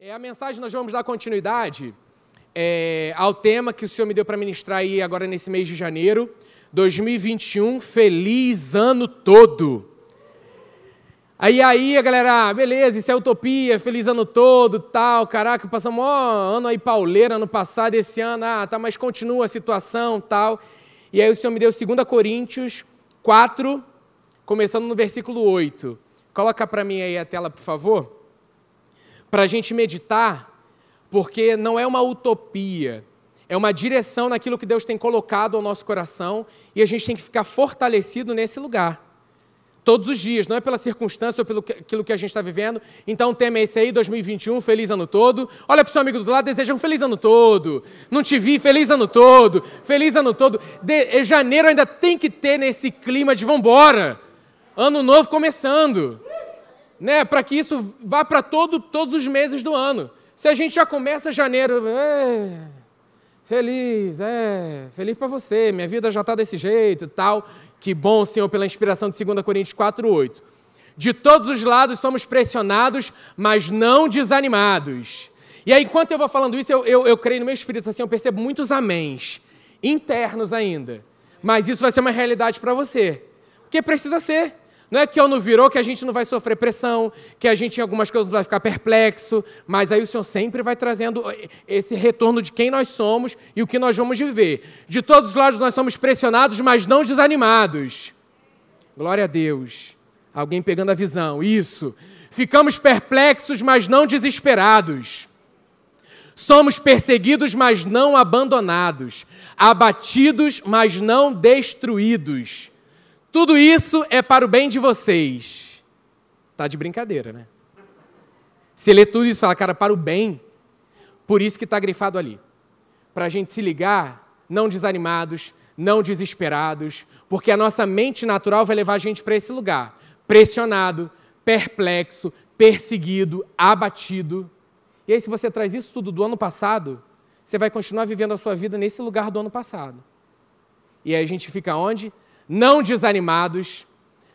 É, a mensagem nós vamos dar continuidade é, ao tema que o Senhor me deu para ministrar aí agora nesse mês de janeiro, 2021, feliz ano todo. Aí aí, galera, ah, beleza, isso é utopia, feliz ano todo, tal, caraca, passamos ó, ano aí pauleira ano passado, esse ano, ah, tá, mas continua a situação, tal. E aí o Senhor me deu 2 Coríntios 4, começando no versículo 8. Coloca para mim aí a tela, por favor para a gente meditar, porque não é uma utopia, é uma direção naquilo que Deus tem colocado ao nosso coração e a gente tem que ficar fortalecido nesse lugar. Todos os dias, não é pela circunstância ou pelo que, aquilo que a gente está vivendo. Então, o tema é esse aí, 2021, feliz ano todo. Olha para o seu amigo do lado, deseja um feliz ano todo. Não te vi, feliz ano todo. Feliz ano todo. De, janeiro ainda tem que ter nesse clima de vambora. Ano novo começando né, para que isso vá para todo, todos os meses do ano. Se a gente já começa janeiro, é, feliz, é, feliz para você, minha vida já está desse jeito tal. Que bom, Senhor, pela inspiração de 2 Coríntios 4,8. De todos os lados somos pressionados, mas não desanimados. E aí, enquanto eu vou falando isso, eu, eu, eu creio no meu espírito, assim, eu percebo muitos améns, internos ainda. Mas isso vai ser uma realidade para você. Porque precisa ser. Não é que ano virou que a gente não vai sofrer pressão, que a gente em algumas coisas vai ficar perplexo, mas aí o Senhor sempre vai trazendo esse retorno de quem nós somos e o que nós vamos viver. De todos os lados nós somos pressionados, mas não desanimados. Glória a Deus. Alguém pegando a visão. Isso. Ficamos perplexos, mas não desesperados. Somos perseguidos, mas não abandonados. Abatidos, mas não destruídos tudo isso é para o bem de vocês. Tá de brincadeira, né? Você lê tudo isso e fala, cara, para o bem. Por isso que está grifado ali. Para a gente se ligar, não desanimados, não desesperados, porque a nossa mente natural vai levar a gente para esse lugar. Pressionado, perplexo, perseguido, abatido. E aí, se você traz isso tudo do ano passado, você vai continuar vivendo a sua vida nesse lugar do ano passado. E aí a gente fica onde? Não desanimados,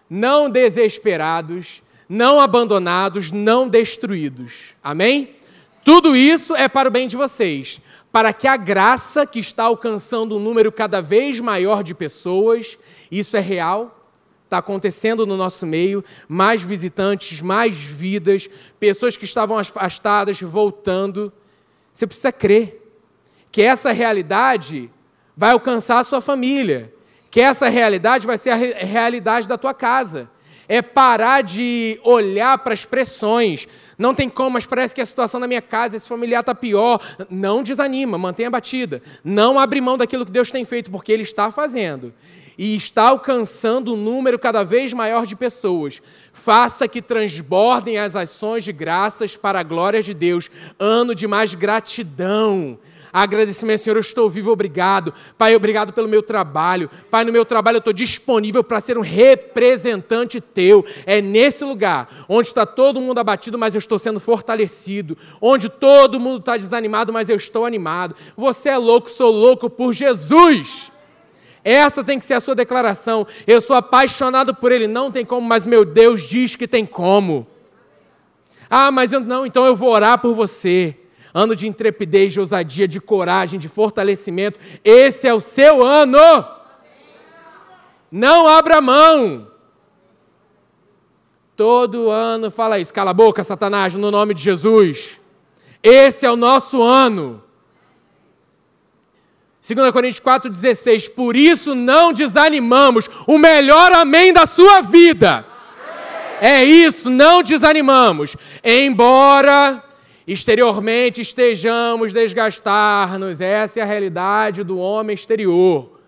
não desesperados, não abandonados, não destruídos. Amém? Tudo isso é para o bem de vocês, para que a graça que está alcançando um número cada vez maior de pessoas, isso é real, está acontecendo no nosso meio, mais visitantes, mais vidas, pessoas que estavam afastadas voltando. Você precisa crer que essa realidade vai alcançar a sua família, que essa realidade vai ser a realidade da tua casa. É parar de olhar para as pressões. Não tem como, mas parece que a situação da minha casa, esse familiar está pior. Não desanima, mantenha a batida. Não abre mão daquilo que Deus tem feito, porque Ele está fazendo. E está alcançando um número cada vez maior de pessoas. Faça que transbordem as ações de graças para a glória de Deus. Ano de mais gratidão Agradecimento, Senhor, eu estou vivo, obrigado. Pai, obrigado pelo meu trabalho. Pai, no meu trabalho eu estou disponível para ser um representante teu. É nesse lugar onde está todo mundo abatido, mas eu estou sendo fortalecido. Onde todo mundo está desanimado, mas eu estou animado. Você é louco, sou louco por Jesus. Essa tem que ser a sua declaração. Eu sou apaixonado por Ele. Não tem como, mas meu Deus diz que tem como. Ah, mas eu não, então eu vou orar por você ano de intrepidez, de ousadia, de coragem, de fortalecimento. Esse é o seu ano. Não abra mão. Todo ano fala isso. Cala a boca, Satanás, no nome de Jesus. Esse é o nosso ano. 2 Coríntios 4,16. Por isso não desanimamos. O melhor amém da sua vida. É isso, não desanimamos. Embora Exteriormente estejamos desgastar-nos, essa é a realidade do homem exterior.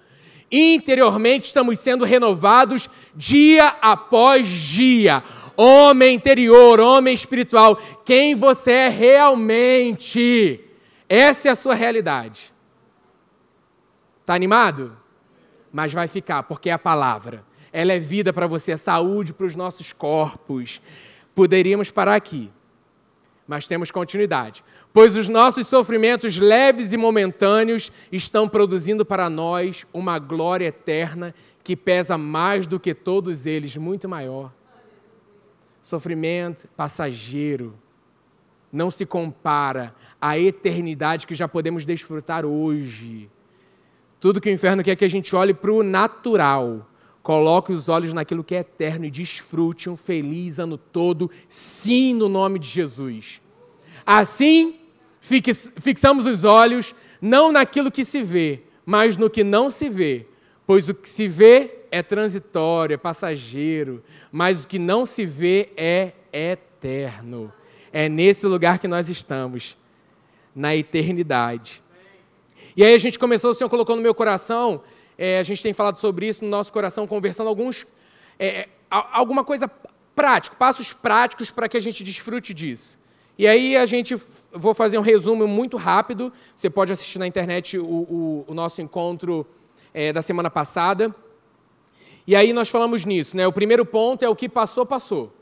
Interiormente estamos sendo renovados dia após dia. Homem interior, homem espiritual, quem você é realmente. Essa é a sua realidade. Está animado? Mas vai ficar, porque é a palavra. Ela é vida para você, é saúde para os nossos corpos. Poderíamos parar aqui mas temos continuidade. Pois os nossos sofrimentos leves e momentâneos estão produzindo para nós uma glória eterna que pesa mais do que todos eles, muito maior. Sofrimento passageiro. não se compara à eternidade que já podemos desfrutar hoje. Tudo que o inferno quer é que a gente olhe para o natural, coloque os olhos naquilo que é eterno e desfrute um feliz ano todo, sim, no nome de Jesus. Assim, fixamos os olhos não naquilo que se vê, mas no que não se vê, pois o que se vê é transitório, é passageiro, mas o que não se vê é eterno. É nesse lugar que nós estamos, na eternidade. E aí a gente começou, o Senhor colocou no meu coração, é, a gente tem falado sobre isso no nosso coração, conversando alguns, é, alguma coisa prática, passos práticos para que a gente desfrute disso. E aí a gente, vou fazer um resumo muito rápido, você pode assistir na internet o, o, o nosso encontro é, da semana passada. E aí nós falamos nisso, né? O primeiro ponto é o que passou, passou.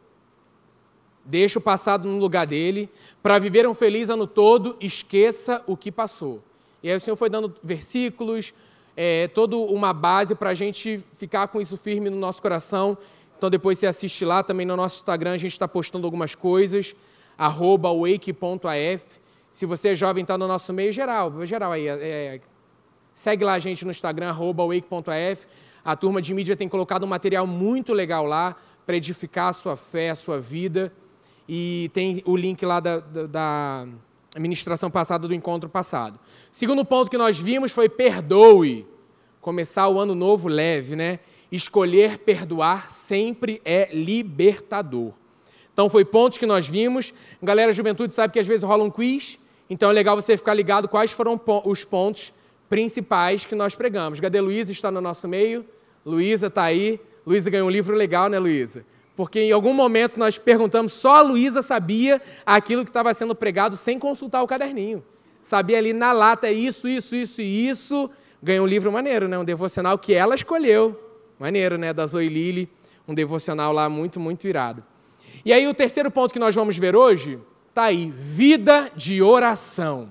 Deixa o passado no lugar dele. Para viver um feliz ano todo, esqueça o que passou. E aí o Senhor foi dando versículos, é, toda uma base para a gente ficar com isso firme no nosso coração. Então depois você assiste lá, também no nosso Instagram a gente está postando algumas coisas, wake.af. Se você é jovem, está no nosso meio geral, geral aí. É, é, segue lá a gente no Instagram, wake.af. A turma de mídia tem colocado um material muito legal lá para edificar a sua fé, a sua vida. E tem o link lá da, da, da ministração passada do encontro passado. Segundo ponto que nós vimos foi perdoe. Começar o ano novo leve, né? Escolher perdoar sempre é libertador. Então, foi pontos que nós vimos. Galera, juventude sabe que às vezes rola um quiz, então é legal você ficar ligado quais foram os pontos principais que nós pregamos. Cadê Luísa? Está no nosso meio. Luísa está aí. Luísa ganhou um livro legal, né, Luísa? Porque em algum momento nós perguntamos, só a Luísa sabia aquilo que estava sendo pregado sem consultar o caderninho. Sabia ali na lata, é isso, isso, isso e isso. Ganhou um livro maneiro, né? Um devocional que ela escolheu. Maneiro, né? Da Zoe Lili. Um devocional lá muito, muito irado. E aí o terceiro ponto que nós vamos ver hoje está aí: vida de oração.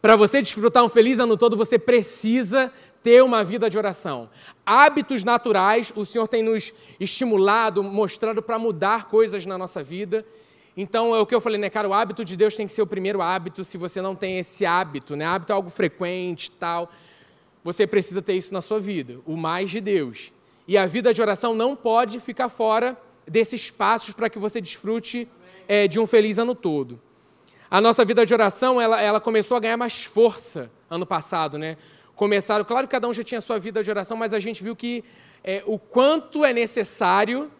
Para você desfrutar um feliz ano todo, você precisa ter uma vida de oração. Hábitos naturais, o Senhor tem nos estimulado, mostrado para mudar coisas na nossa vida. Então, é o que eu falei, né, cara? O hábito de Deus tem que ser o primeiro hábito. Se você não tem esse hábito, né? Hábito é algo frequente, tal. Você precisa ter isso na sua vida, o mais de Deus. E a vida de oração não pode ficar fora desses passos para que você desfrute é, de um feliz ano todo. A nossa vida de oração, ela, ela começou a ganhar mais força ano passado, né? Começaram, claro que cada um já tinha sua vida de oração, mas a gente viu que é, o quanto é necessário,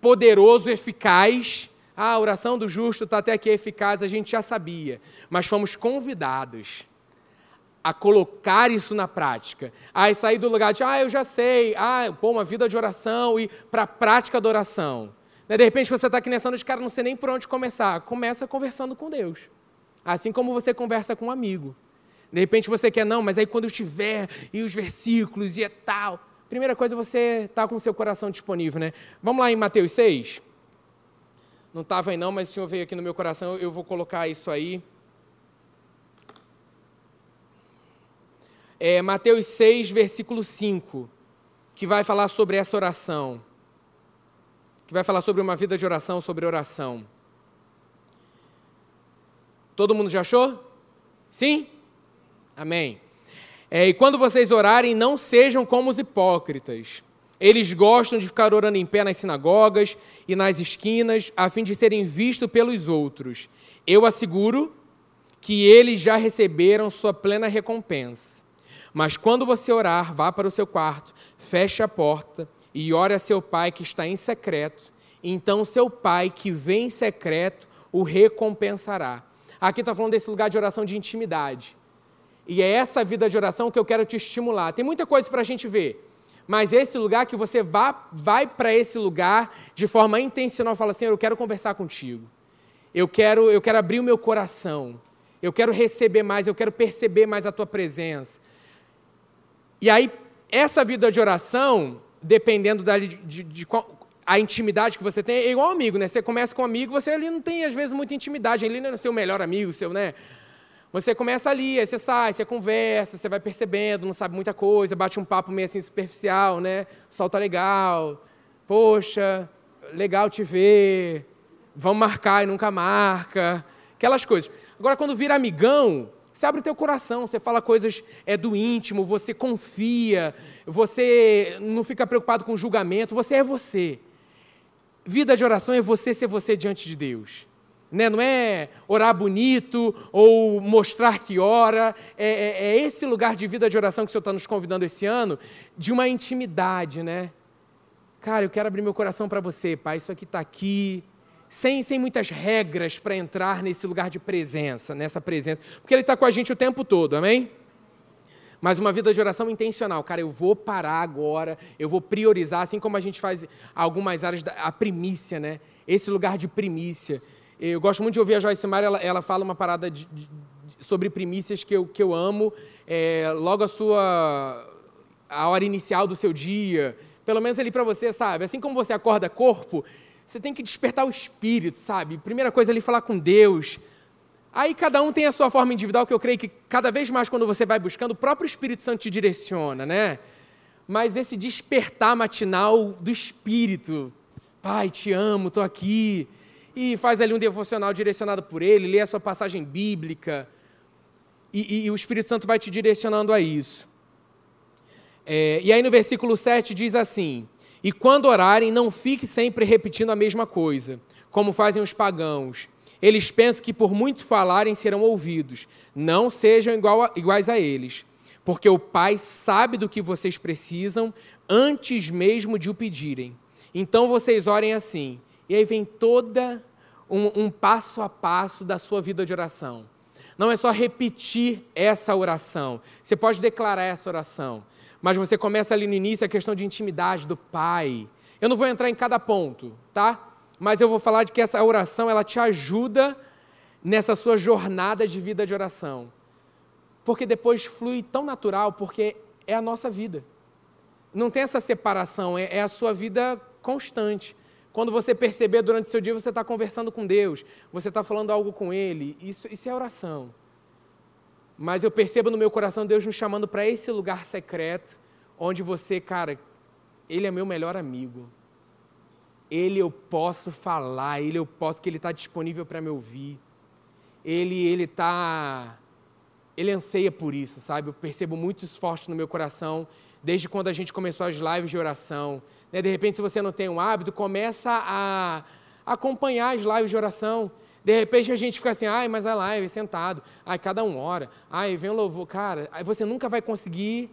poderoso, eficaz. Ah, a oração do justo está até aqui eficaz, a gente já sabia, mas fomos convidados a colocar isso na prática, a sair do lugar de, ah, eu já sei, ah, pô, uma vida de oração e para a prática da oração. Né, de repente você está aqui nessa noite, cara, não sei nem por onde começar. Começa conversando com Deus. Assim como você conversa com um amigo. De repente você quer, não, mas aí quando eu tiver, e os versículos, e é tal. Primeira coisa, você está com o seu coração disponível, né? Vamos lá em Mateus 6? Não estava aí não, mas o Senhor veio aqui no meu coração, eu vou colocar isso aí. É Mateus 6, versículo 5, que vai falar sobre essa oração que vai falar sobre uma vida de oração, sobre oração. Todo mundo já achou? Sim? Amém. É, e quando vocês orarem, não sejam como os hipócritas. Eles gostam de ficar orando em pé nas sinagogas e nas esquinas, a fim de serem vistos pelos outros. Eu asseguro que eles já receberam sua plena recompensa. Mas quando você orar, vá para o seu quarto, feche a porta e ore a seu pai que está em secreto, então seu pai que vem em secreto o recompensará. Aqui está falando desse lugar de oração de intimidade. E é essa vida de oração que eu quero te estimular. Tem muita coisa para a gente ver, mas esse lugar que você vá, vai para esse lugar de forma intencional, fala assim: eu quero conversar contigo. Eu quero, eu quero abrir o meu coração. Eu quero receber mais, eu quero perceber mais a tua presença. E aí, essa vida de oração, dependendo da, de, de, de a intimidade que você tem, é igual amigo, né? Você começa com um amigo, você ali não tem, às vezes, muita intimidade. Ele não é seu melhor amigo, seu, né? Você começa ali, aí você sai, você conversa, você vai percebendo, não sabe muita coisa, bate um papo meio assim superficial, né? O sol tá legal, poxa, legal te ver, vamos marcar e nunca marca. aquelas coisas. Agora, quando vira amigão, você abre o teu coração, você fala coisas é, do íntimo, você confia, você não fica preocupado com julgamento, você é você. Vida de oração é você ser você diante de Deus. Né? Não é orar bonito ou mostrar que ora. É, é, é esse lugar de vida de oração que o Senhor está nos convidando esse ano, de uma intimidade, né? Cara, eu quero abrir meu coração para você, Pai. Isso aqui está aqui. Sem, sem muitas regras para entrar nesse lugar de presença, nessa presença. Porque Ele está com a gente o tempo todo, amém? Mas uma vida de oração intencional. Cara, eu vou parar agora, eu vou priorizar, assim como a gente faz algumas áreas, da, a primícia, né? Esse lugar de primícia. Eu gosto muito de ouvir a Joyce Meyer, ela, ela fala uma parada de, de, sobre primícias que eu, que eu amo. É, logo a sua a hora inicial do seu dia, pelo menos ali para você, sabe? Assim como você acorda corpo, você tem que despertar o espírito, sabe? Primeira coisa ali falar com Deus. Aí cada um tem a sua forma individual, que eu creio que cada vez mais quando você vai buscando, o próprio Espírito Santo te direciona, né? Mas esse despertar matinal do espírito, Pai, te amo, estou aqui e faz ali um devocional direcionado por ele, lê a sua passagem bíblica, e, e, e o Espírito Santo vai te direcionando a isso. É, e aí no versículo 7 diz assim: E quando orarem, não fique sempre repetindo a mesma coisa, como fazem os pagãos. Eles pensam que por muito falarem serão ouvidos. Não sejam igual a, iguais a eles, porque o Pai sabe do que vocês precisam antes mesmo de o pedirem. Então vocês orem assim: e aí vem toda um, um passo a passo da sua vida de oração. Não é só repetir essa oração. Você pode declarar essa oração, mas você começa ali no início a questão de intimidade do Pai. Eu não vou entrar em cada ponto, tá? Mas eu vou falar de que essa oração ela te ajuda nessa sua jornada de vida de oração. Porque depois flui tão natural, porque é a nossa vida. Não tem essa separação, é, é a sua vida constante. Quando você perceber durante o seu dia, você está conversando com Deus, você está falando algo com Ele, isso, isso é oração. Mas eu percebo no meu coração Deus nos chamando para esse lugar secreto, onde você, cara, Ele é meu melhor amigo. Ele eu posso falar, Ele eu posso, que Ele está disponível para me ouvir. Ele Ele está, Ele anseia por isso, sabe? Eu percebo muito esforço no meu coração desde quando a gente começou as lives de oração. Né? De repente, se você não tem um hábito, começa a acompanhar as lives de oração. De repente a gente fica assim, ai, mas a live sentado, ai, cada um hora, ai, vem o louvor. Cara, você nunca vai conseguir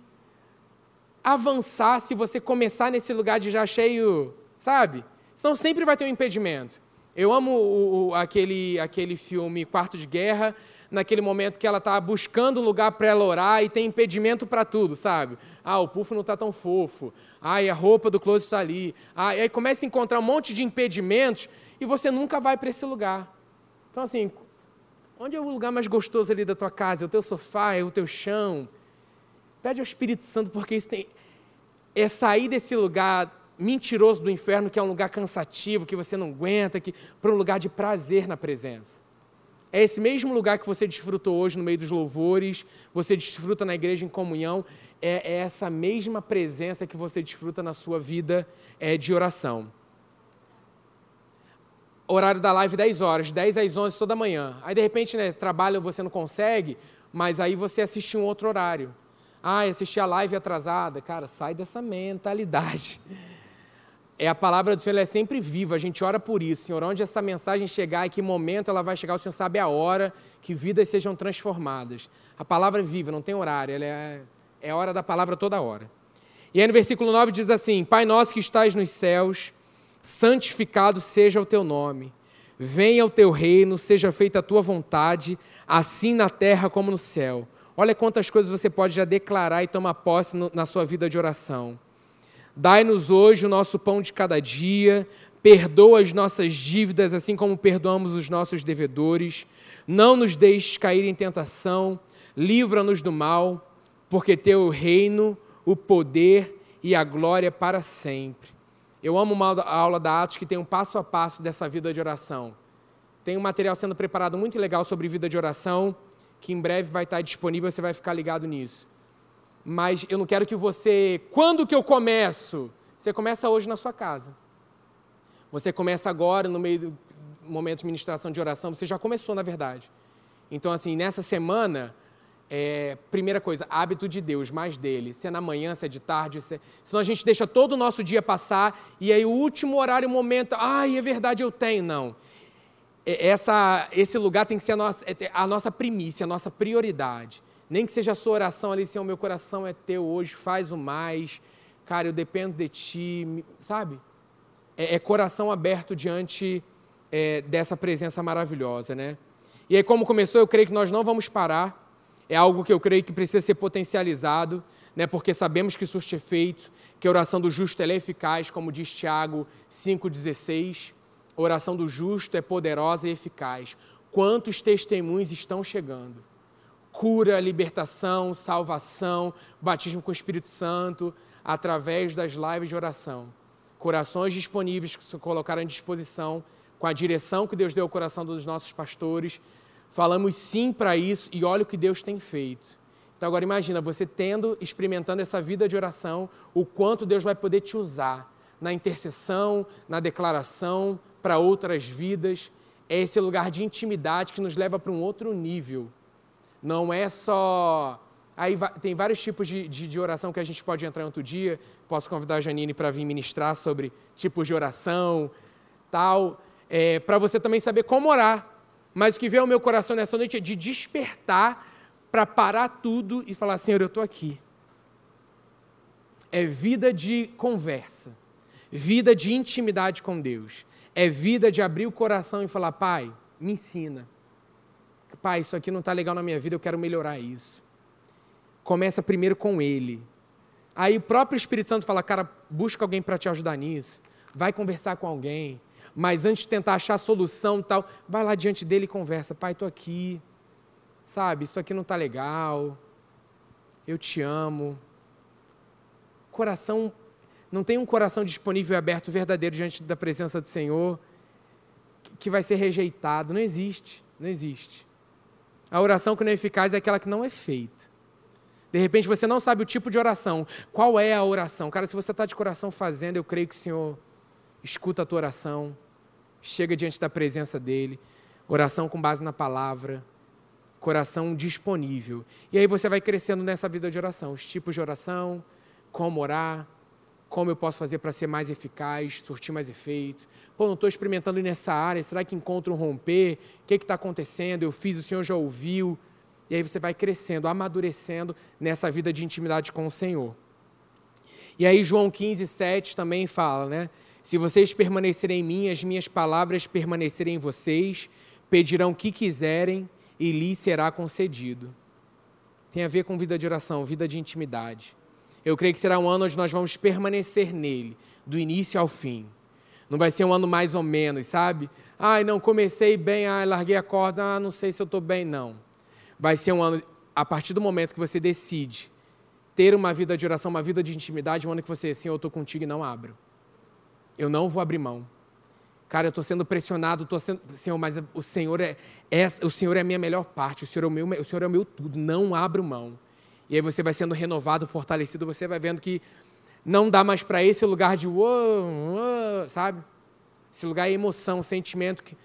avançar se você começar nesse lugar de já cheio, sabe? Senão sempre vai ter um impedimento. Eu amo o, o, aquele, aquele filme Quarto de Guerra, naquele momento que ela está buscando lugar para ela orar e tem impedimento para tudo, sabe? Ah, o puff não está tão fofo. Ah, a roupa do closet está ali. Ah, e aí começa a encontrar um monte de impedimentos e você nunca vai para esse lugar. Então, assim, onde é o lugar mais gostoso ali da tua casa? É o teu sofá? É o teu chão? Pede ao Espírito Santo, porque isso tem... é sair desse lugar mentiroso do inferno, que é um lugar cansativo, que você não aguenta, que... para um lugar de prazer na presença. É esse mesmo lugar que você desfrutou hoje no meio dos louvores, você desfruta na igreja em comunhão, é, é essa mesma presença que você desfruta na sua vida é, de oração. Horário da live 10 horas, 10 às 11 toda manhã. Aí de repente, né, trabalho você não consegue, mas aí você assiste um outro horário. Ah, assisti a live atrasada. Cara, sai dessa mentalidade é a palavra do Senhor é sempre viva, a gente ora por isso. Senhor, onde essa mensagem chegar, em que momento ela vai chegar, o Senhor sabe a hora que vidas sejam transformadas. A palavra é viva, não tem horário, ela é, é hora da palavra toda hora. E aí no versículo 9 diz assim: Pai nosso que estás nos céus, santificado seja o teu nome. Venha o teu reino, seja feita a tua vontade, assim na terra como no céu. Olha quantas coisas você pode já declarar e tomar posse na sua vida de oração. Dai-nos hoje o nosso pão de cada dia, perdoa as nossas dívidas, assim como perdoamos os nossos devedores. Não nos deixes cair em tentação, livra-nos do mal, porque teu reino, o poder e a glória para sempre. Eu amo uma aula da Atos que tem um passo a passo dessa vida de oração. Tem um material sendo preparado muito legal sobre vida de oração, que em breve vai estar disponível, você vai ficar ligado nisso mas eu não quero que você. Quando que eu começo? Você começa hoje na sua casa. Você começa agora, no meio do momento de ministração de oração, você já começou, na verdade. Então, assim, nessa semana, é, primeira coisa, hábito de Deus, mais dele. Se é na manhã, se é de tarde, se é... senão a gente deixa todo o nosso dia passar e aí o último horário, o momento, ai, é verdade, eu tenho. Não. Essa, esse lugar tem que ser a nossa, é a nossa primícia, a nossa prioridade. Nem que seja a sua oração ali, Senhor, meu coração é teu hoje, faz o mais. Cara, eu dependo de ti, sabe? É, é coração aberto diante é, dessa presença maravilhosa, né? E aí, como começou, eu creio que nós não vamos parar. É algo que eu creio que precisa ser potencializado, né? porque sabemos que surte efeito, que a oração do justo é eficaz, como diz Tiago 5,16. A oração do justo é poderosa e eficaz. Quantos testemunhos estão chegando? Cura, libertação, salvação, batismo com o Espírito Santo, através das lives de oração. Corações disponíveis que se colocaram à disposição, com a direção que Deus deu ao coração dos nossos pastores, Falamos sim para isso e olha o que Deus tem feito. Então agora imagina você tendo, experimentando essa vida de oração, o quanto Deus vai poder te usar na intercessão, na declaração para outras vidas. É esse lugar de intimidade que nos leva para um outro nível. Não é só. Aí tem vários tipos de, de, de oração que a gente pode entrar outro dia. Posso convidar a Janine para vir ministrar sobre tipos de oração, tal. É, para você também saber como orar. Mas o que veio ao meu coração nessa noite é de despertar para parar tudo e falar: Senhor, eu estou aqui. É vida de conversa, vida de intimidade com Deus, é vida de abrir o coração e falar: Pai, me ensina. Pai, isso aqui não está legal na minha vida, eu quero melhorar isso. Começa primeiro com Ele. Aí o próprio Espírito Santo fala: Cara, busca alguém para te ajudar nisso, vai conversar com alguém mas antes de tentar achar solução tal, vai lá diante dele e conversa. Pai, estou aqui. Sabe, isso aqui não está legal. Eu te amo. Coração, não tem um coração disponível e aberto verdadeiro diante da presença do Senhor que vai ser rejeitado. Não existe, não existe. A oração que não é eficaz é aquela que não é feita. De repente você não sabe o tipo de oração. Qual é a oração? Cara, se você está de coração fazendo, eu creio que o Senhor escuta a tua oração, chega diante da presença dele, oração com base na palavra, coração disponível. E aí você vai crescendo nessa vida de oração, os tipos de oração, como orar, como eu posso fazer para ser mais eficaz, surtir mais efeitos. Pô, não estou experimentando nessa área, será que encontro um romper? O que está acontecendo? Eu fiz, o Senhor já ouviu. E aí você vai crescendo, amadurecendo nessa vida de intimidade com o Senhor. E aí João 15, 7 também fala, né? Se vocês permanecerem em mim, as minhas palavras permanecerem em vocês, pedirão o que quiserem e lhes será concedido. Tem a ver com vida de oração, vida de intimidade. Eu creio que será um ano onde nós vamos permanecer nele, do início ao fim. Não vai ser um ano mais ou menos, sabe? Ai, não comecei bem, ai, larguei a corda, ah, não sei se eu estou bem, não. Vai ser um ano, a partir do momento que você decide ter uma vida de oração, uma vida de intimidade, um ano que você, assim, eu estou contigo e não abro eu não vou abrir mão. Cara, eu estou sendo pressionado, estou sendo, Senhor, mas o Senhor é, é, o Senhor é a minha melhor parte, o Senhor é o meu, o Senhor é o meu tudo. Não abro mão. E aí você vai sendo renovado, fortalecido, você vai vendo que não dá mais para esse lugar de uou, uou, sabe? Esse lugar é emoção, sentimento que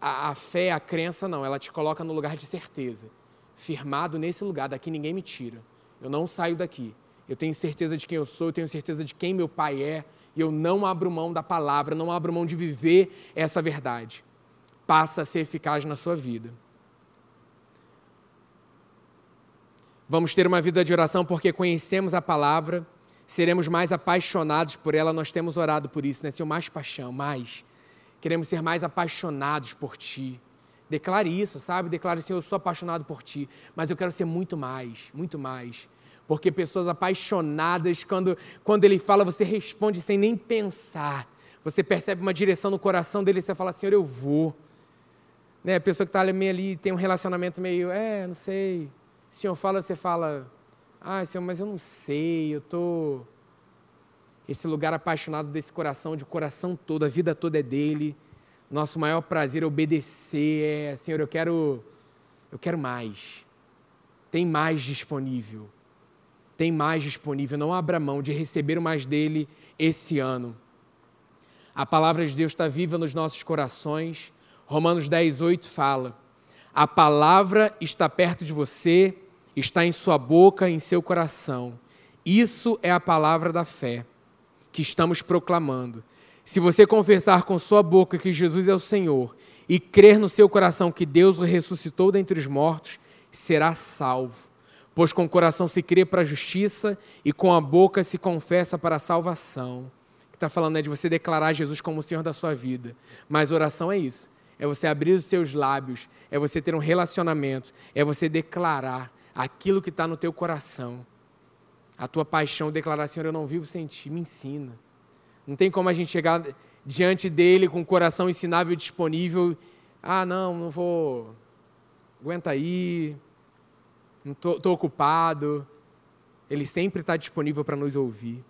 a, a fé, a crença não, ela te coloca no lugar de certeza. Firmado nesse lugar, daqui ninguém me tira. Eu não saio daqui. Eu tenho certeza de quem eu sou, eu tenho certeza de quem meu pai é, e eu não abro mão da palavra, não abro mão de viver essa verdade. Passa a ser eficaz na sua vida. Vamos ter uma vida de oração porque conhecemos a palavra, seremos mais apaixonados por ela, nós temos orado por isso, né? Ser mais paixão, mais. Queremos ser mais apaixonados por Ti. Declare isso, sabe? Declare, Senhor, eu sou apaixonado por Ti, mas eu quero ser muito mais, muito mais. Porque pessoas apaixonadas, quando, quando ele fala, você responde sem nem pensar. Você percebe uma direção no coração dele e você fala, Senhor, eu vou. Né? A pessoa que está meio ali tem um relacionamento meio, é, não sei. Senhor fala, você fala, ah, Senhor, mas eu não sei, eu. Tô... Esse lugar apaixonado desse coração, de coração todo, a vida toda é dele. Nosso maior prazer é obedecer, é, Senhor, eu quero, eu quero mais. Tem mais disponível tem mais disponível, não abra mão de receber o mais dele esse ano. A palavra de Deus está viva nos nossos corações. Romanos 10, 8 fala: A palavra está perto de você, está em sua boca, em seu coração. Isso é a palavra da fé que estamos proclamando. Se você confessar com sua boca que Jesus é o Senhor e crer no seu coração que Deus o ressuscitou dentre os mortos, será salvo. Pois com o coração se crê para a justiça e com a boca se confessa para a salvação. O que está falando é de você declarar Jesus como o Senhor da sua vida. Mas oração é isso. É você abrir os seus lábios, é você ter um relacionamento, é você declarar aquilo que está no teu coração a tua paixão, declarar, Senhor, eu não vivo sem ti, me ensina. Não tem como a gente chegar diante dele com o coração ensinável e disponível. Ah, não, não vou. Aguenta aí. Estou ocupado. Ele sempre está disponível para nos ouvir.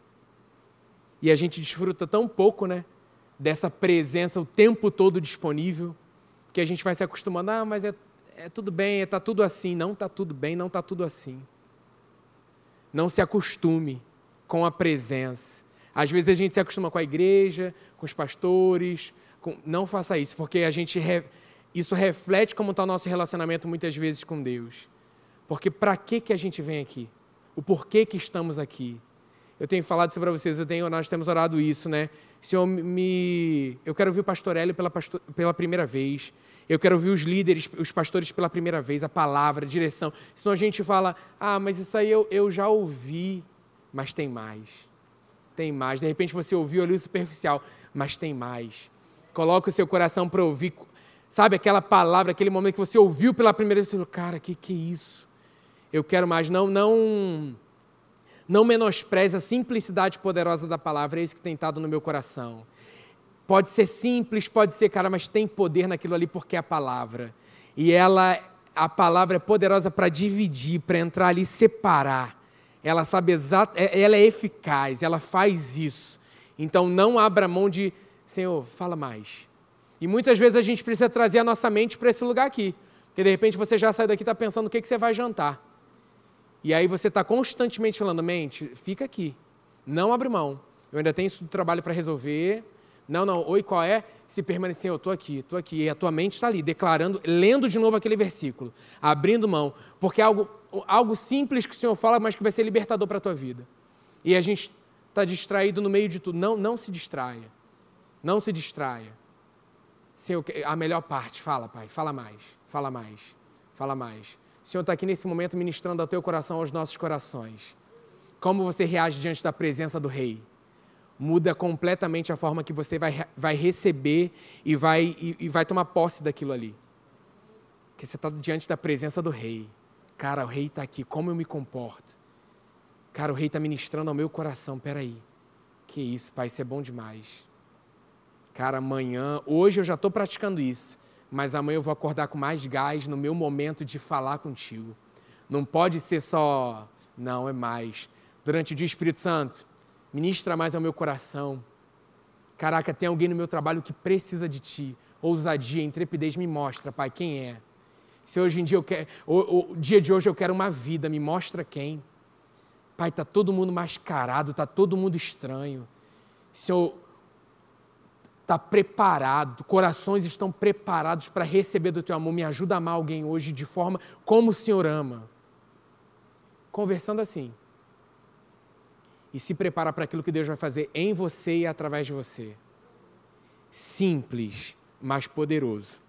E a gente desfruta tão pouco, né? Dessa presença o tempo todo disponível, que a gente vai se acostumando. Ah, mas é, é tudo bem, está é, tudo assim. Não está tudo bem, não está tudo assim. Não se acostume com a presença. Às vezes a gente se acostuma com a igreja, com os pastores. Com... Não faça isso, porque a gente re... isso reflete como está o nosso relacionamento muitas vezes com Deus. Porque para que, que a gente vem aqui? O porquê que estamos aqui? Eu tenho falado isso para vocês, eu tenho, nós temos orado isso, né? Senhor, me... eu quero ouvir o pastorelli pela, pastor... pela primeira vez. Eu quero ouvir os líderes, os pastores pela primeira vez, a palavra, a direção. Senão a gente fala, ah, mas isso aí eu, eu já ouvi, mas tem mais. Tem mais. De repente você ouviu ali o superficial, mas tem mais. Coloca o seu coração para ouvir. Sabe aquela palavra, aquele momento que você ouviu pela primeira vez, você falou, cara, que que é isso? Eu quero mais. Não, não, não menospreze a simplicidade poderosa da palavra, é isso que tem estado no meu coração. Pode ser simples, pode ser, cara, mas tem poder naquilo ali porque é a palavra. E ela, a palavra é poderosa para dividir, para entrar ali e separar. Ela sabe exato, é, ela é eficaz, ela faz isso. Então não abra mão de, Senhor, fala mais. E muitas vezes a gente precisa trazer a nossa mente para esse lugar aqui. Porque de repente você já sai daqui e está pensando o que, que você vai jantar. E aí você está constantemente falando, mente, fica aqui. Não abre mão. Eu ainda tenho isso do trabalho para resolver não, não, oi, qual é? Se permanecer, eu estou aqui, estou aqui. E a tua mente está ali, declarando, lendo de novo aquele versículo, abrindo mão. Porque é algo, algo simples que o Senhor fala, mas que vai ser libertador para a tua vida. E a gente está distraído no meio de tudo. Não, não se distraia. Não se distraia. Senhor, a melhor parte, fala, Pai, fala mais, fala mais, fala mais. O Senhor está aqui nesse momento ministrando ao teu coração, aos nossos corações. Como você reage diante da presença do Rei? muda completamente a forma que você vai, vai receber e vai, e, e vai tomar posse daquilo ali. Porque você está diante da presença do rei. Cara, o rei está aqui, como eu me comporto? Cara, o rei está ministrando ao meu coração, peraí. Que isso, pai, isso é bom demais. Cara, amanhã, hoje eu já estou praticando isso, mas amanhã eu vou acordar com mais gás no meu momento de falar contigo. Não pode ser só, não, é mais. Durante o dia, Espírito Santo, ministra mais ao meu coração. Caraca, tem alguém no meu trabalho que precisa de ti. Ousadia, intrepidez, me mostra, Pai, quem é. Se hoje em dia eu quero, o, o dia de hoje eu quero uma vida, me mostra quem. Pai, está todo mundo mascarado, está todo mundo estranho. Senhor, está preparado, corações estão preparados para receber do teu amor. Me ajuda a amar alguém hoje de forma como o Senhor ama. Conversando assim e se prepara para aquilo que Deus vai fazer em você e através de você. Simples, mas poderoso.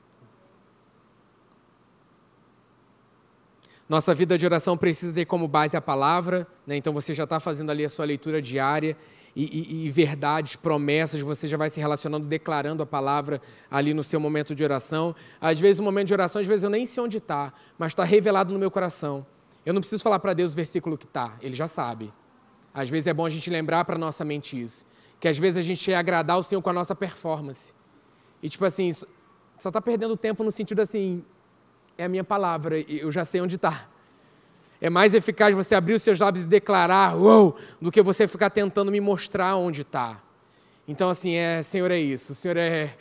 Nossa vida de oração precisa ter como base a palavra, né? então você já está fazendo ali a sua leitura diária e, e, e, verdades, promessas, você já vai se relacionando, declarando a palavra ali no seu momento de oração. Às vezes, o momento de oração, às vezes eu nem sei onde está, mas está revelado no meu coração. Eu não preciso falar para Deus o versículo que está, Ele já sabe. Às vezes é bom a gente lembrar para nossa mente isso. Que às vezes a gente quer agradar o Senhor com a nossa performance. E tipo assim, só está perdendo tempo no sentido assim, é a minha palavra, eu já sei onde está. É mais eficaz você abrir os seus lábios e declarar, uou, do que você ficar tentando me mostrar onde está. Então, assim, é, Senhor, é isso. O Senhor é.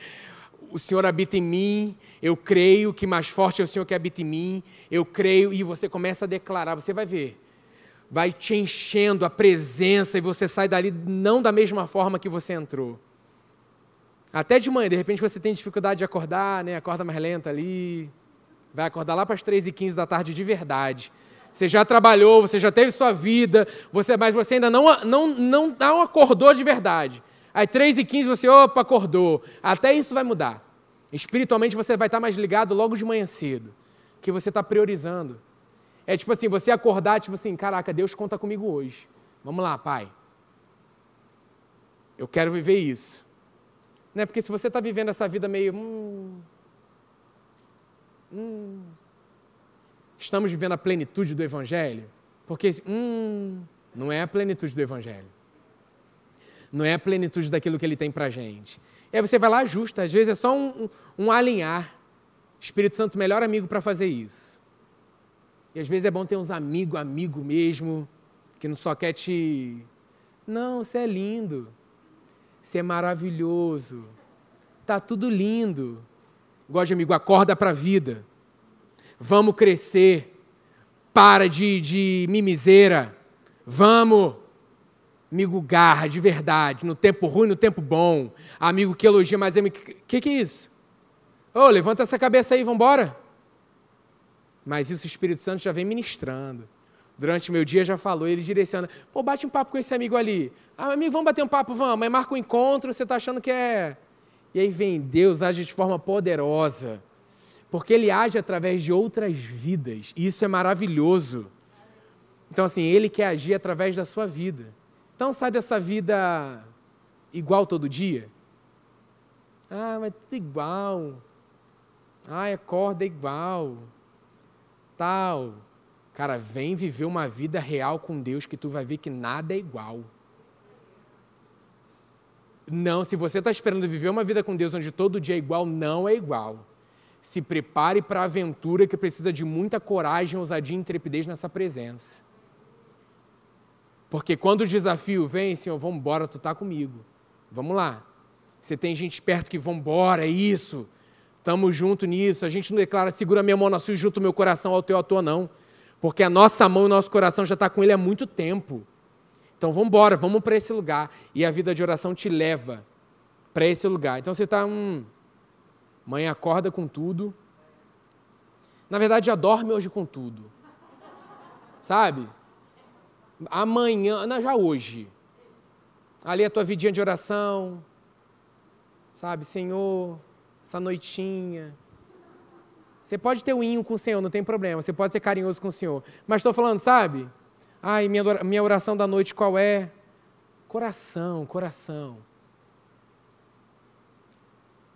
O Senhor habita em mim, eu creio que mais forte é o Senhor que habita em mim, eu creio, e você começa a declarar, você vai ver vai te enchendo a presença e você sai dali não da mesma forma que você entrou. Até de manhã, de repente você tem dificuldade de acordar, né? Acorda mais lento ali. Vai acordar lá para as 3 e 15 da tarde de verdade. Você já trabalhou, você já teve sua vida, você, mas você ainda não, não, não, não acordou de verdade. Aí 3 e 15 você, opa, acordou. Até isso vai mudar. Espiritualmente você vai estar mais ligado logo de manhã cedo. Que você está priorizando. É tipo assim, você acordar, tipo assim, caraca, Deus conta comigo hoje. Vamos lá, pai. Eu quero viver isso. Né? Porque se você está vivendo essa vida meio. Hum, hum, estamos vivendo a plenitude do Evangelho? Porque hum, não é a plenitude do Evangelho. Não é a plenitude daquilo que ele tem para gente. E aí você vai lá ajusta. Às vezes é só um, um, alinhar. Espírito Santo, melhor amigo para fazer isso. E às vezes é bom ter uns amigos, amigo mesmo, que não só quer te. Não, você é lindo. Você é maravilhoso. Tá tudo lindo. Gosto de amigo, acorda para a vida. Vamos crescer. Para de, de mimiseira. Vamos. Amigo garra, de verdade, no tempo ruim, no tempo bom. Amigo que elogia, mas é. O que, que é isso? Ô, oh, levanta essa cabeça aí, vamos embora. Mas isso o Espírito Santo já vem ministrando. Durante o meu dia já falou, ele direciona. Pô, bate um papo com esse amigo ali. Ah, amigo, vamos bater um papo, vamos. Mas marca um encontro, você está achando que é. E aí vem Deus, age de forma poderosa. Porque ele age através de outras vidas. E isso é maravilhoso. Então, assim, ele quer agir através da sua vida. Então sai dessa vida igual todo dia. Ah, mas tudo igual. Ah, acorda igual. Tal. Cara, vem viver uma vida real com Deus que tu vai ver que nada é igual. Não, se você está esperando viver uma vida com Deus onde todo dia é igual, não é igual. Se prepare para a aventura que precisa de muita coragem, ousadia e intrepidez nessa presença. Porque quando o desafio vem, Senhor, vamos embora, tu está comigo. Vamos lá. Você tem gente perto que vamos embora, é isso. Estamos junto nisso. A gente não declara, segura minha mão na sua e junto meu coração ao teu à tua, não. Porque a nossa mão e o nosso coração já está com ele há muito tempo. Então vamos embora, vamos para esse lugar. E a vida de oração te leva para esse lugar. Então você está, hum, mãe acorda com tudo. Na verdade, já dorme hoje com tudo. Sabe? amanhã, não, já hoje. Ali a tua vidinha de oração, sabe, Senhor, essa noitinha. Você pode ter um inho com o Senhor, não tem problema, você pode ser carinhoso com o Senhor. Mas estou falando, sabe? Ai, minha, minha oração da noite qual é? Coração, coração.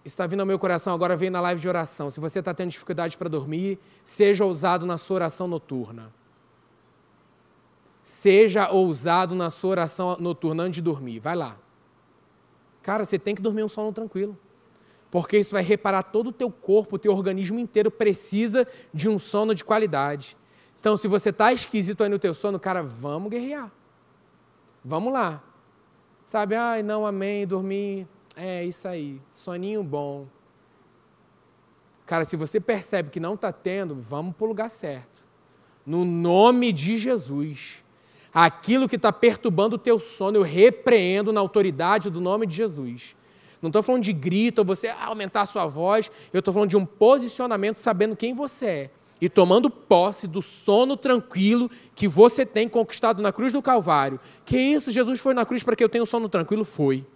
Está vindo ao meu coração, agora vem na live de oração. Se você está tendo dificuldade para dormir, seja ousado na sua oração noturna. Seja ousado na sua oração noturna antes de dormir. Vai lá. Cara, você tem que dormir um sono tranquilo. Porque isso vai reparar todo o teu corpo, o teu organismo inteiro precisa de um sono de qualidade. Então, se você está esquisito aí no teu sono, cara, vamos guerrear. Vamos lá. Sabe, ai, não, amém, dormir. É isso aí, soninho bom. Cara, se você percebe que não está tendo, vamos para o lugar certo. No nome de Jesus aquilo que está perturbando o teu sono, eu repreendo na autoridade do nome de Jesus. Não estou falando de grito ou você aumentar a sua voz, eu estou falando de um posicionamento sabendo quem você é e tomando posse do sono tranquilo que você tem conquistado na cruz do Calvário. Que isso, Jesus foi na cruz para que eu tenha um sono tranquilo? Foi.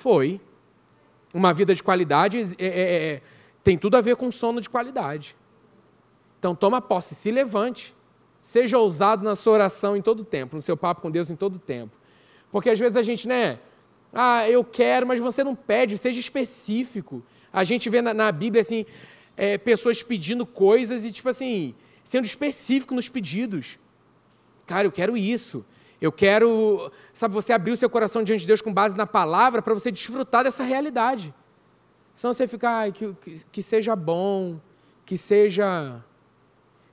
Foi. Uma vida de qualidade é, é, é, tem tudo a ver com sono de qualidade. Então toma posse, se levante. Seja ousado na sua oração em todo tempo, no seu papo com Deus em todo tempo. Porque às vezes a gente, né? Ah, eu quero, mas você não pede, seja específico. A gente vê na, na Bíblia, assim, é, pessoas pedindo coisas e, tipo assim, sendo específico nos pedidos. Cara, eu quero isso. Eu quero, sabe, você abrir o seu coração diante de Deus com base na palavra para você desfrutar dessa realidade. Senão você fica, que, que, que seja bom, que seja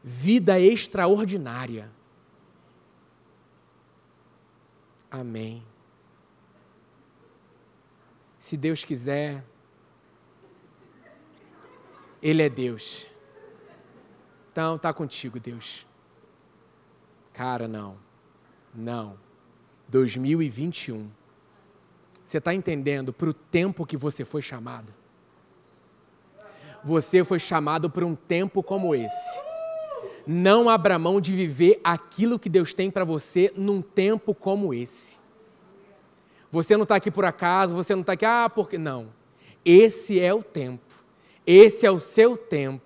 vida extraordinária. Amém. Se Deus quiser, Ele é Deus. Então, está contigo, Deus. Cara, não. Não. 2021. Você está entendendo para o tempo que você foi chamado? Você foi chamado para um tempo como esse. Não abra mão de viver aquilo que Deus tem para você num tempo como esse. Você não está aqui por acaso, você não está aqui, ah, porque. Não. Esse é o tempo. Esse é o seu tempo.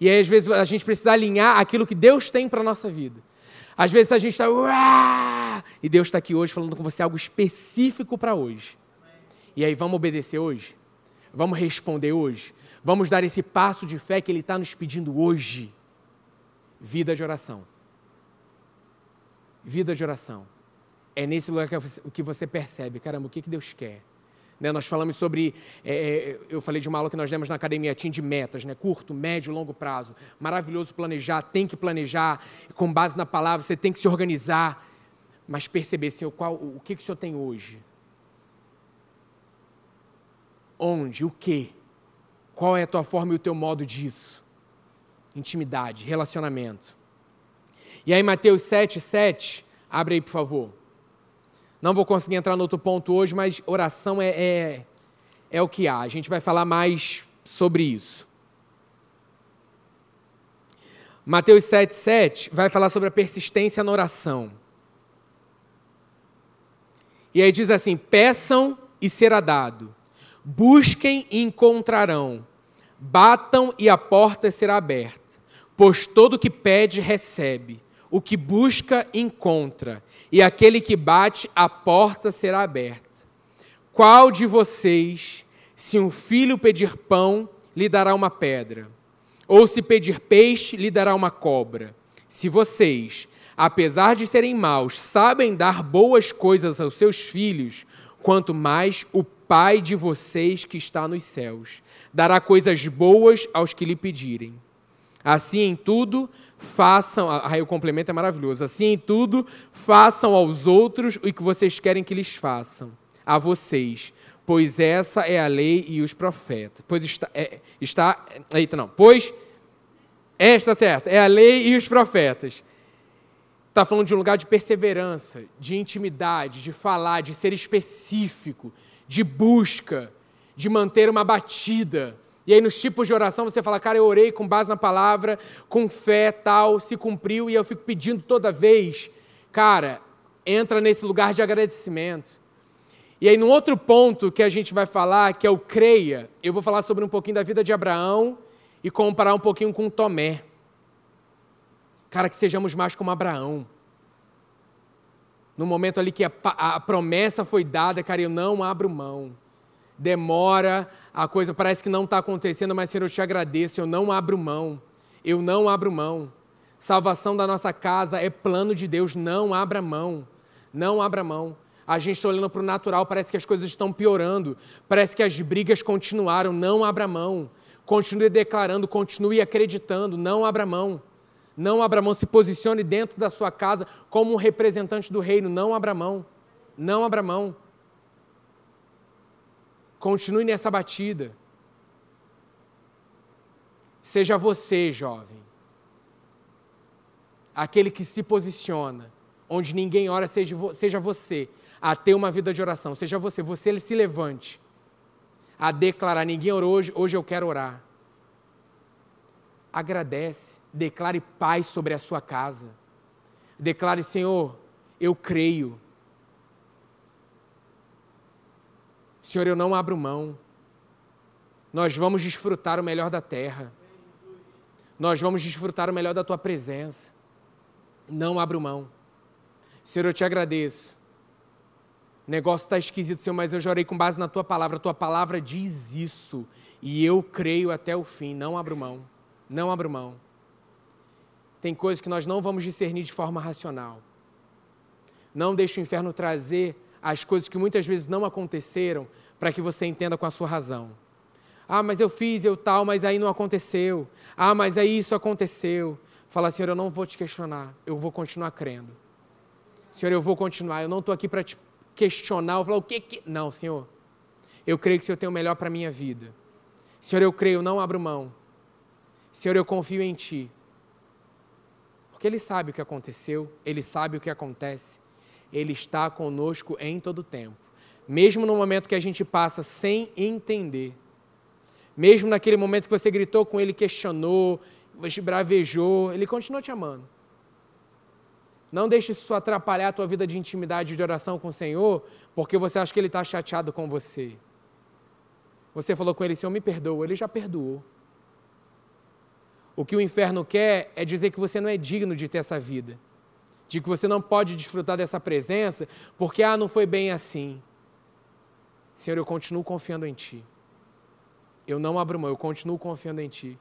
E aí, às vezes, a gente precisa alinhar aquilo que Deus tem para a nossa vida. Às vezes a gente está. E Deus está aqui hoje falando com você algo específico para hoje. E aí, vamos obedecer hoje? Vamos responder hoje? Vamos dar esse passo de fé que Ele está nos pedindo hoje? Vida de oração. Vida de oração. É nesse lugar que você percebe, caramba, o que Deus quer? Né, nós falamos sobre, é, é, eu falei de uma aula que nós demos na Academia Team de metas, né, curto, médio, longo prazo. Maravilhoso planejar, tem que planejar, com base na palavra, você tem que se organizar, mas perceber, Senhor, qual, o que, que o Senhor tem hoje? Onde? O que? Qual é a tua forma e o teu modo disso? Intimidade, relacionamento. E aí, Mateus 7, 7, abre aí, por favor. Não vou conseguir entrar no outro ponto hoje, mas oração é, é, é o que há. A gente vai falar mais sobre isso. Mateus 7,7 vai falar sobre a persistência na oração. E aí diz assim: peçam e será dado, busquem e encontrarão, batam e a porta será aberta, pois todo que pede recebe, o que busca encontra, e aquele que bate, a porta será aberta. Qual de vocês, se um filho pedir pão, lhe dará uma pedra? Ou se pedir peixe, lhe dará uma cobra? Se vocês, apesar de serem maus, sabem dar boas coisas aos seus filhos, quanto mais o Pai de vocês que está nos céus dará coisas boas aos que lhe pedirem. Assim em tudo, façam, aí o complemento é maravilhoso, assim em tudo, façam aos outros o que vocês querem que lhes façam, a vocês, pois essa é a lei e os profetas. Pois está, é, está eita não, pois, esta certo, é a lei e os profetas. Está falando de um lugar de perseverança, de intimidade, de falar, de ser específico, de busca, de manter uma batida, e aí, nos tipos de oração, você fala, cara, eu orei com base na palavra, com fé, tal, se cumpriu, e eu fico pedindo toda vez. Cara, entra nesse lugar de agradecimento. E aí, num outro ponto que a gente vai falar, que é o creia, eu vou falar sobre um pouquinho da vida de Abraão e comparar um pouquinho com Tomé. Cara, que sejamos mais como Abraão. No momento ali que a, a promessa foi dada, cara, eu não abro mão demora, a coisa parece que não está acontecendo, mas Senhor, eu te agradeço, eu não abro mão, eu não abro mão. Salvação da nossa casa é plano de Deus, não abra mão, não abra mão. A gente está olhando para o natural, parece que as coisas estão piorando, parece que as brigas continuaram, não abra mão. Continue declarando, continue acreditando, não abra mão. Não abra mão, se posicione dentro da sua casa como um representante do reino, não abra mão. Não abra mão. Continue nessa batida. Seja você, jovem, aquele que se posiciona, onde ninguém ora, seja, seja você, a ter uma vida de oração. Seja você, você se levante a declarar: ninguém orou hoje, hoje eu quero orar. Agradece, declare paz sobre a sua casa. Declare: Senhor, eu creio Senhor, eu não abro mão. Nós vamos desfrutar o melhor da terra. Nós vamos desfrutar o melhor da tua presença. Não abro mão. Senhor, eu te agradeço. O negócio está esquisito, Senhor, mas eu já orei com base na tua palavra. A tua palavra diz isso. E eu creio até o fim. Não abro mão. Não abro mão. Tem coisas que nós não vamos discernir de forma racional. Não deixe o inferno trazer as coisas que muitas vezes não aconteceram para que você entenda com a sua razão. Ah, mas eu fiz, eu tal, mas aí não aconteceu. Ah, mas aí isso aconteceu. Fala, Senhor, eu não vou te questionar, eu vou continuar crendo. Senhor, eu vou continuar, eu não estou aqui para te questionar, ou falar o que que. Não, Senhor, eu creio que o Senhor tem o melhor para a minha vida. Senhor, eu creio, não abro mão. Senhor, eu confio em Ti. Porque Ele sabe o que aconteceu, Ele sabe o que acontece. Ele está conosco em todo tempo. mesmo no momento que a gente passa sem entender, mesmo naquele momento que você gritou com ele, questionou, bravejou, ele continua te amando. Não deixe isso atrapalhar a tua vida de intimidade e de oração com o Senhor, porque você acha que Ele está chateado com você. Você falou com Ele, Senhor, me perdoa. Ele já perdoou. O que o inferno quer é dizer que você não é digno de ter essa vida. De que você não pode desfrutar dessa presença, porque, ah, não foi bem assim. Senhor, eu continuo confiando em Ti. Eu não abro mão, eu continuo confiando em Ti.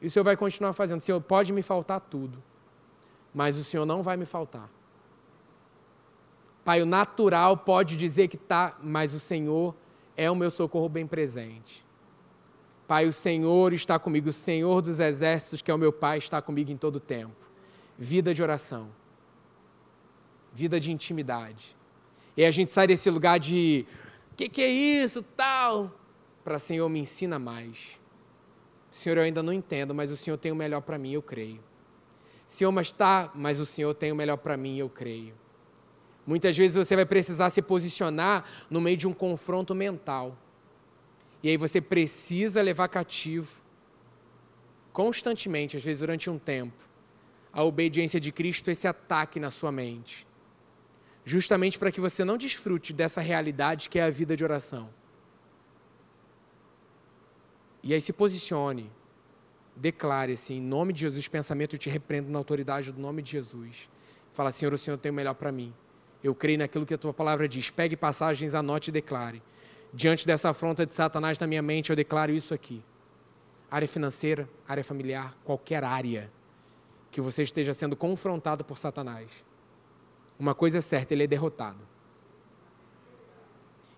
E o Senhor vai continuar fazendo. Senhor, pode me faltar tudo mas o Senhor não vai me faltar. Pai, o natural pode dizer que está, mas o Senhor é o meu socorro bem presente. Pai, o Senhor está comigo, o Senhor dos exércitos, que é o meu Pai, está comigo em todo o tempo. Vida de oração, vida de intimidade. E a gente sai desse lugar de, o que, que é isso, tal, para Senhor, me ensina mais. Senhor, eu ainda não entendo, mas o Senhor tem o melhor para mim, eu creio. Senhor, mas tá, mas o Senhor tem o melhor para mim, eu creio. Muitas vezes você vai precisar se posicionar no meio de um confronto mental. E aí você precisa levar cativo, constantemente, às vezes durante um tempo, a obediência de Cristo, esse ataque na sua mente. Justamente para que você não desfrute dessa realidade que é a vida de oração. E aí se posicione, declare assim, em nome de Jesus, pensamento, eu te repreendo na autoridade do nome de Jesus. Fala, Senhor, o Senhor tem o melhor para mim. Eu creio naquilo que a tua palavra diz. Pegue passagens, anote e declare. Diante dessa afronta de Satanás na minha mente, eu declaro isso aqui. Área financeira, área familiar, qualquer área que você esteja sendo confrontado por Satanás. Uma coisa é certa, ele é derrotado.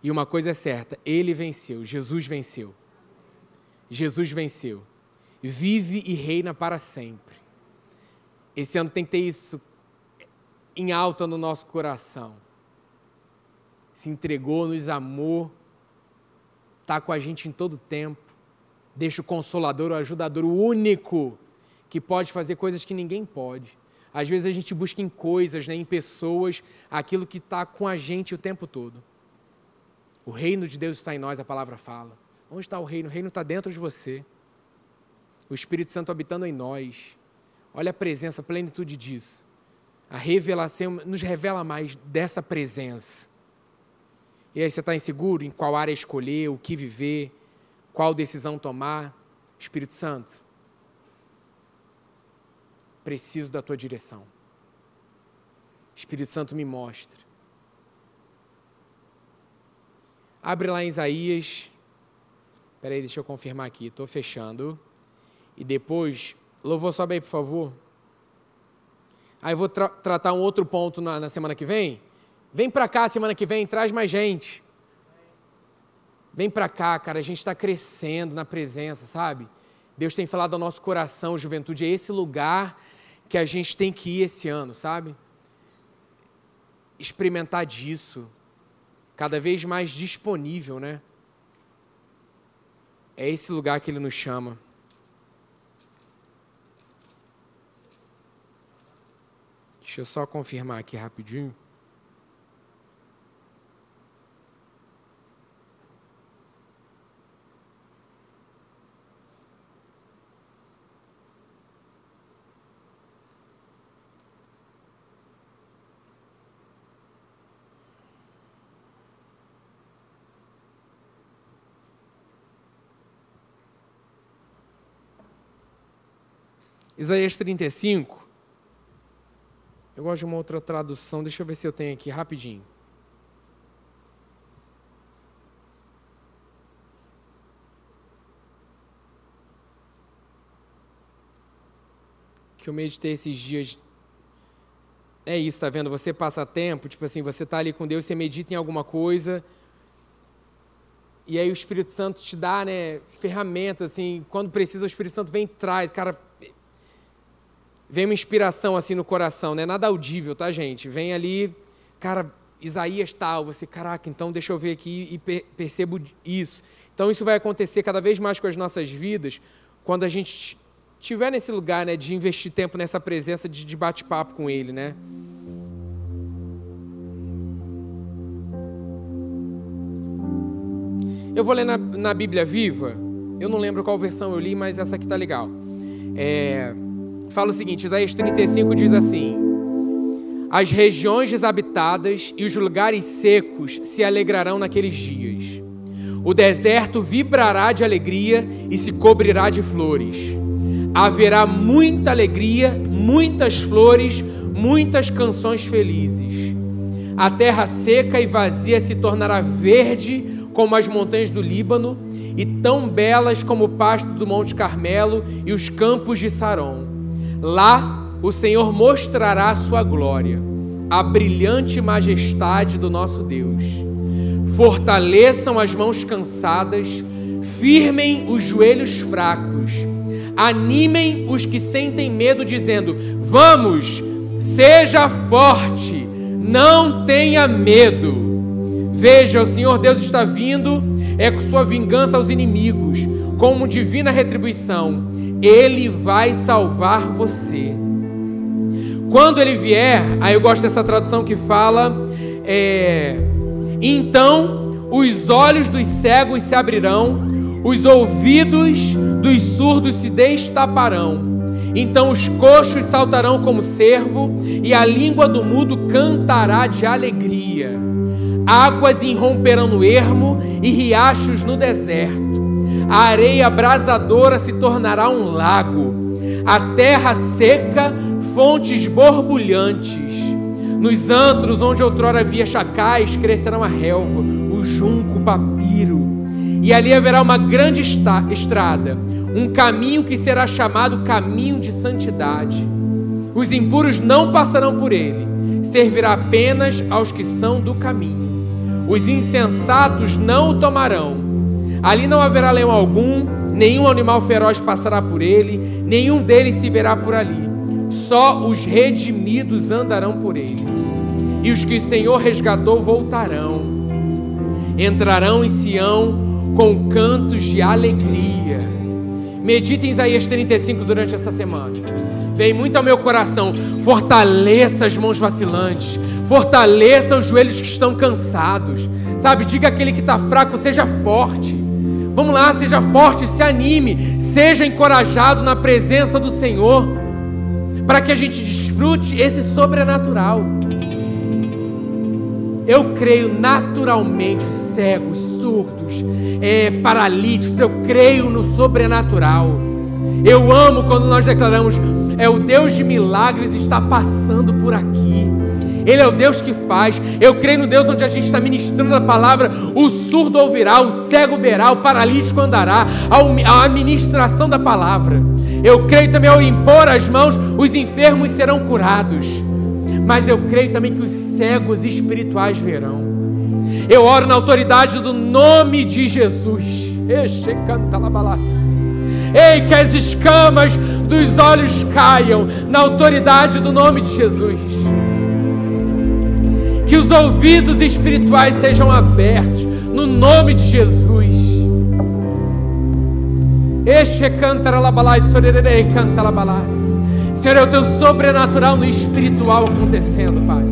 E uma coisa é certa, ele venceu, Jesus venceu. Jesus venceu vive e reina para sempre. Esse ano tem que ter isso em alta no nosso coração. Se entregou, nos amou, está com a gente em todo tempo. Deixa o consolador, o ajudador, o único que pode fazer coisas que ninguém pode. Às vezes a gente busca em coisas, né, em pessoas, aquilo que está com a gente o tempo todo. O reino de Deus está em nós, a palavra fala. Onde está o reino? O reino está dentro de você o Espírito Santo habitando em nós. Olha a presença, a plenitude disso. A revelação nos revela mais dessa presença. E aí você está inseguro em qual área escolher, o que viver, qual decisão tomar. Espírito Santo, preciso da tua direção. Espírito Santo, me mostre. Abre lá em Isaías. Espera aí, deixa eu confirmar aqui. Estou fechando. E depois, louvor, sobe aí, por favor. Aí eu vou tra tratar um outro ponto na, na semana que vem. Vem para cá semana que vem, traz mais gente. Vem para cá, cara, a gente está crescendo na presença, sabe? Deus tem falado ao nosso coração, juventude, é esse lugar que a gente tem que ir esse ano, sabe? Experimentar disso, cada vez mais disponível, né? É esse lugar que Ele nos chama. Deixa eu só confirmar aqui rapidinho. Isaías 35, eu gosto de uma outra tradução, deixa eu ver se eu tenho aqui rapidinho. Que eu meditei esses dias. É isso, tá vendo? Você passa tempo, tipo assim, você tá ali com Deus, você medita em alguma coisa, e aí o Espírito Santo te dá, né, ferramentas, assim, quando precisa o Espírito Santo vem e traz, cara, vem uma inspiração assim no coração, não é nada audível, tá, gente? Vem ali, cara, Isaías tal, você, caraca, então deixa eu ver aqui e per percebo isso. Então isso vai acontecer cada vez mais com as nossas vidas, quando a gente estiver nesse lugar, né, de investir tempo nessa presença de, de bate-papo com Ele, né? Eu vou ler na, na Bíblia Viva. Eu não lembro qual versão eu li, mas essa aqui tá legal. É, fala o seguinte: Isaías 35 diz assim: As regiões desabitadas e os lugares secos se alegrarão naqueles dias. O deserto vibrará de alegria e se cobrirá de flores. Haverá muita alegria, muitas flores, muitas canções felizes. A terra seca e vazia se tornará verde como as montanhas do Líbano e tão belas como o pasto do Monte Carmelo e os campos de Saron. Lá o Senhor mostrará a sua glória, a brilhante majestade do nosso Deus. Fortaleçam as mãos cansadas, firmem os joelhos fracos, animem os que sentem medo, dizendo: Vamos, seja forte, não tenha medo. Veja, o Senhor Deus está vindo, é com sua vingança aos inimigos, como divina retribuição. Ele vai salvar você. Quando ele vier, aí eu gosto dessa tradução que fala: é, então os olhos dos cegos se abrirão, os ouvidos dos surdos se destaparão. Então os coxos saltarão como cervo, e a língua do mudo cantará de alegria. Águas irromperão no ermo e riachos no deserto. A areia abrasadora se tornará um lago. A terra seca, fontes borbulhantes. Nos antros onde outrora havia chacais, crescerão a relva, o junco, o papiro. E ali haverá uma grande estrada, um caminho que será chamado caminho de santidade. Os impuros não passarão por ele, servirá apenas aos que são do caminho. Os insensatos não o tomarão. Ali não haverá leão algum, nenhum animal feroz passará por ele, nenhum deles se verá por ali. Só os redimidos andarão por ele. E os que o Senhor resgatou voltarão. Entrarão em Sião com cantos de alegria. Medite em Isaías 35 durante essa semana. Vem muito ao meu coração. Fortaleça as mãos vacilantes Fortaleça os joelhos que estão cansados. Sabe, diga aquele que está fraco, seja forte. Vamos lá, seja forte, se anime, seja encorajado na presença do Senhor, para que a gente desfrute esse sobrenatural. Eu creio naturalmente, cegos, surdos, é, paralíticos, eu creio no sobrenatural. Eu amo quando nós declaramos, é o Deus de milagres está passando por aqui. Ele é o Deus que faz. Eu creio no Deus onde a gente está ministrando a palavra. O surdo ouvirá, o cego verá, o paralítico andará. A administração da palavra. Eu creio também ao impor as mãos, os enfermos serão curados. Mas eu creio também que os cegos espirituais verão. Eu oro na autoridade do nome de Jesus. Ei, que as escamas dos olhos caiam na autoridade do nome de Jesus que os ouvidos espirituais sejam abertos, no nome de Jesus. Senhor, é o teu sobrenatural no espiritual acontecendo, Pai.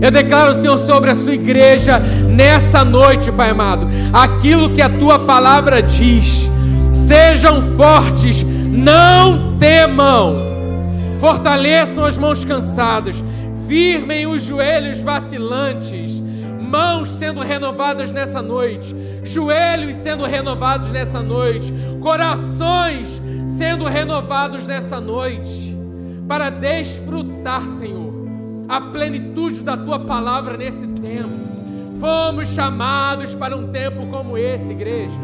Eu declaro, Senhor, sobre a sua igreja nessa noite, Pai amado, aquilo que a tua palavra diz. Sejam fortes, não temam. Fortaleçam as mãos cansadas firmem os joelhos vacilantes, mãos sendo renovadas nessa noite, joelhos sendo renovados nessa noite, corações sendo renovados nessa noite, para desfrutar, Senhor, a plenitude da tua palavra nesse tempo. Fomos chamados para um tempo como esse, igreja.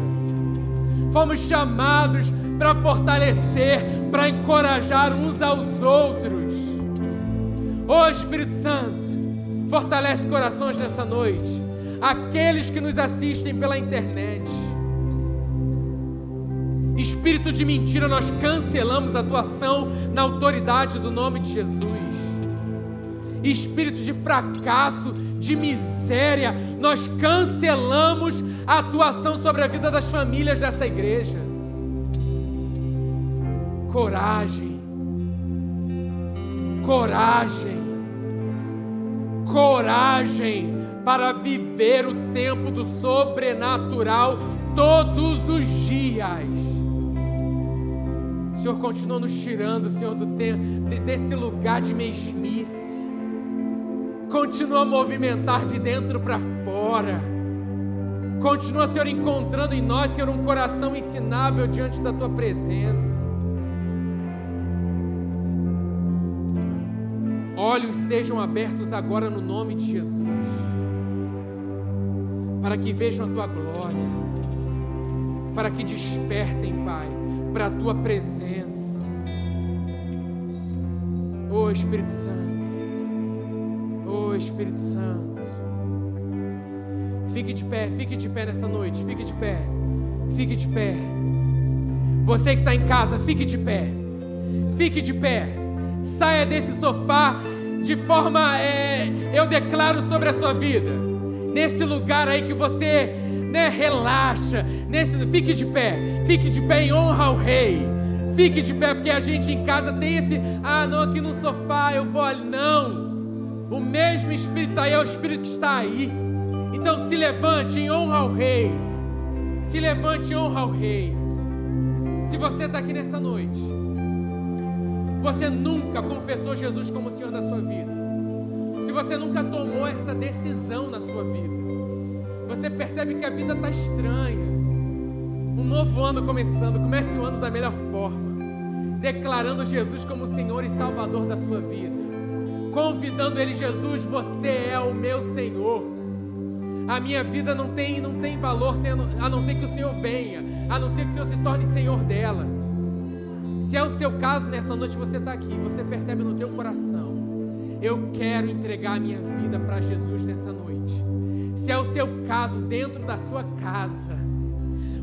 Fomos chamados para fortalecer, para encorajar uns aos outros Oh Espírito Santo, fortalece corações nessa noite. Aqueles que nos assistem pela internet. Espírito de mentira, nós cancelamos a atuação na autoridade do nome de Jesus. Espírito de fracasso, de miséria, nós cancelamos a atuação sobre a vida das famílias dessa igreja. Coragem, coragem coragem para viver o tempo do sobrenatural todos os dias. O Senhor continua nos tirando, Senhor, do tempo, desse lugar de mesmice. Continua a movimentar de dentro para fora. Continua, Senhor, encontrando em nós, Senhor, um coração ensinável diante da tua presença. Olhos sejam abertos agora no nome de Jesus, para que vejam a tua glória, para que despertem, Pai, para a tua presença. Oh Espírito Santo, oh Espírito Santo, fique de pé, fique de pé nessa noite, fique de pé, fique de pé. Você que está em casa, fique de pé, fique de pé saia desse sofá de forma, é, eu declaro sobre a sua vida, nesse lugar aí que você né, relaxa, nesse, fique de pé, fique de pé em honra ao Rei. Fique de pé, porque a gente em casa tem esse, ah, não, aqui no sofá eu vou ali. Não, o mesmo Espírito aí é o Espírito que está aí. Então se levante em honra ao Rei. Se levante em honra ao Rei. Se você está aqui nessa noite, você nunca confessou Jesus como Senhor da sua vida, se você nunca tomou essa decisão na sua vida, você percebe que a vida está estranha. Um novo ano começando, comece o ano da melhor forma, declarando Jesus como Senhor e Salvador da sua vida, convidando Ele, Jesus, você é o meu Senhor. A minha vida não tem, não tem valor a não ser que o Senhor venha, a não ser que o Senhor se torne Senhor dela. Se é o seu caso nessa noite, você está aqui, você percebe no teu coração, eu quero entregar a minha vida para Jesus nessa noite. Se é o seu caso dentro da sua casa,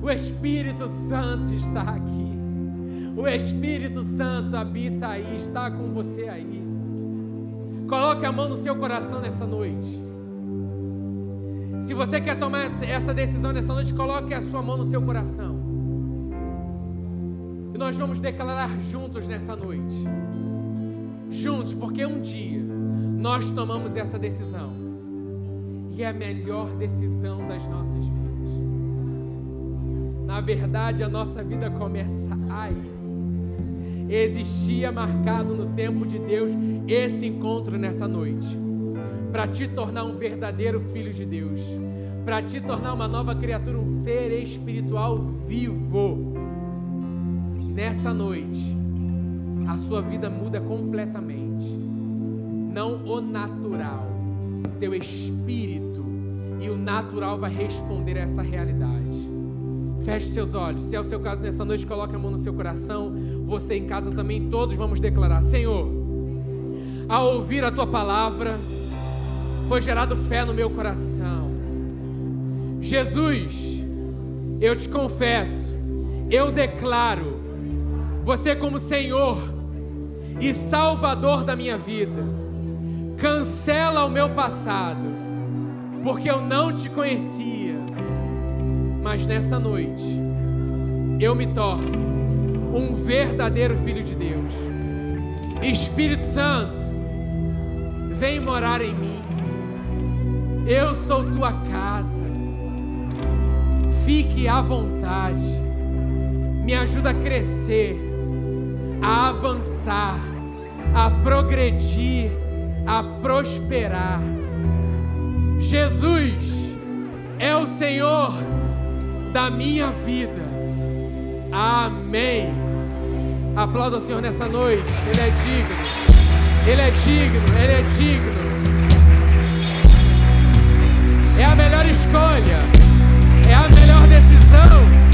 o Espírito Santo está aqui. O Espírito Santo habita aí, está com você aí. Coloque a mão no seu coração nessa noite. Se você quer tomar essa decisão nessa noite, coloque a sua mão no seu coração nós vamos declarar juntos nessa noite. Juntos, porque um dia nós tomamos essa decisão. E é a melhor decisão das nossas vidas. Na verdade, a nossa vida começa aí. Existia marcado no tempo de Deus esse encontro nessa noite. Para te tornar um verdadeiro filho de Deus. Para te tornar uma nova criatura, um ser espiritual vivo nessa noite, a sua vida muda completamente. Não o natural, teu espírito e o natural vai responder a essa realidade. Feche seus olhos. Se é o seu caso nessa noite, coloque a mão no seu coração. Você em casa também, todos vamos declarar: Senhor, ao ouvir a tua palavra, foi gerado fé no meu coração. Jesus, eu te confesso, eu declaro você como Senhor e Salvador da minha vida. Cancela o meu passado, porque eu não te conhecia. Mas nessa noite, eu me torno um verdadeiro filho de Deus. Espírito Santo, vem morar em mim. Eu sou tua casa. Fique à vontade. Me ajuda a crescer a avançar, a progredir, a prosperar. Jesus é o Senhor da minha vida. Amém. Aplauda o Senhor nessa noite. Ele é digno. Ele é digno. Ele é digno. É a melhor escolha. É a melhor decisão.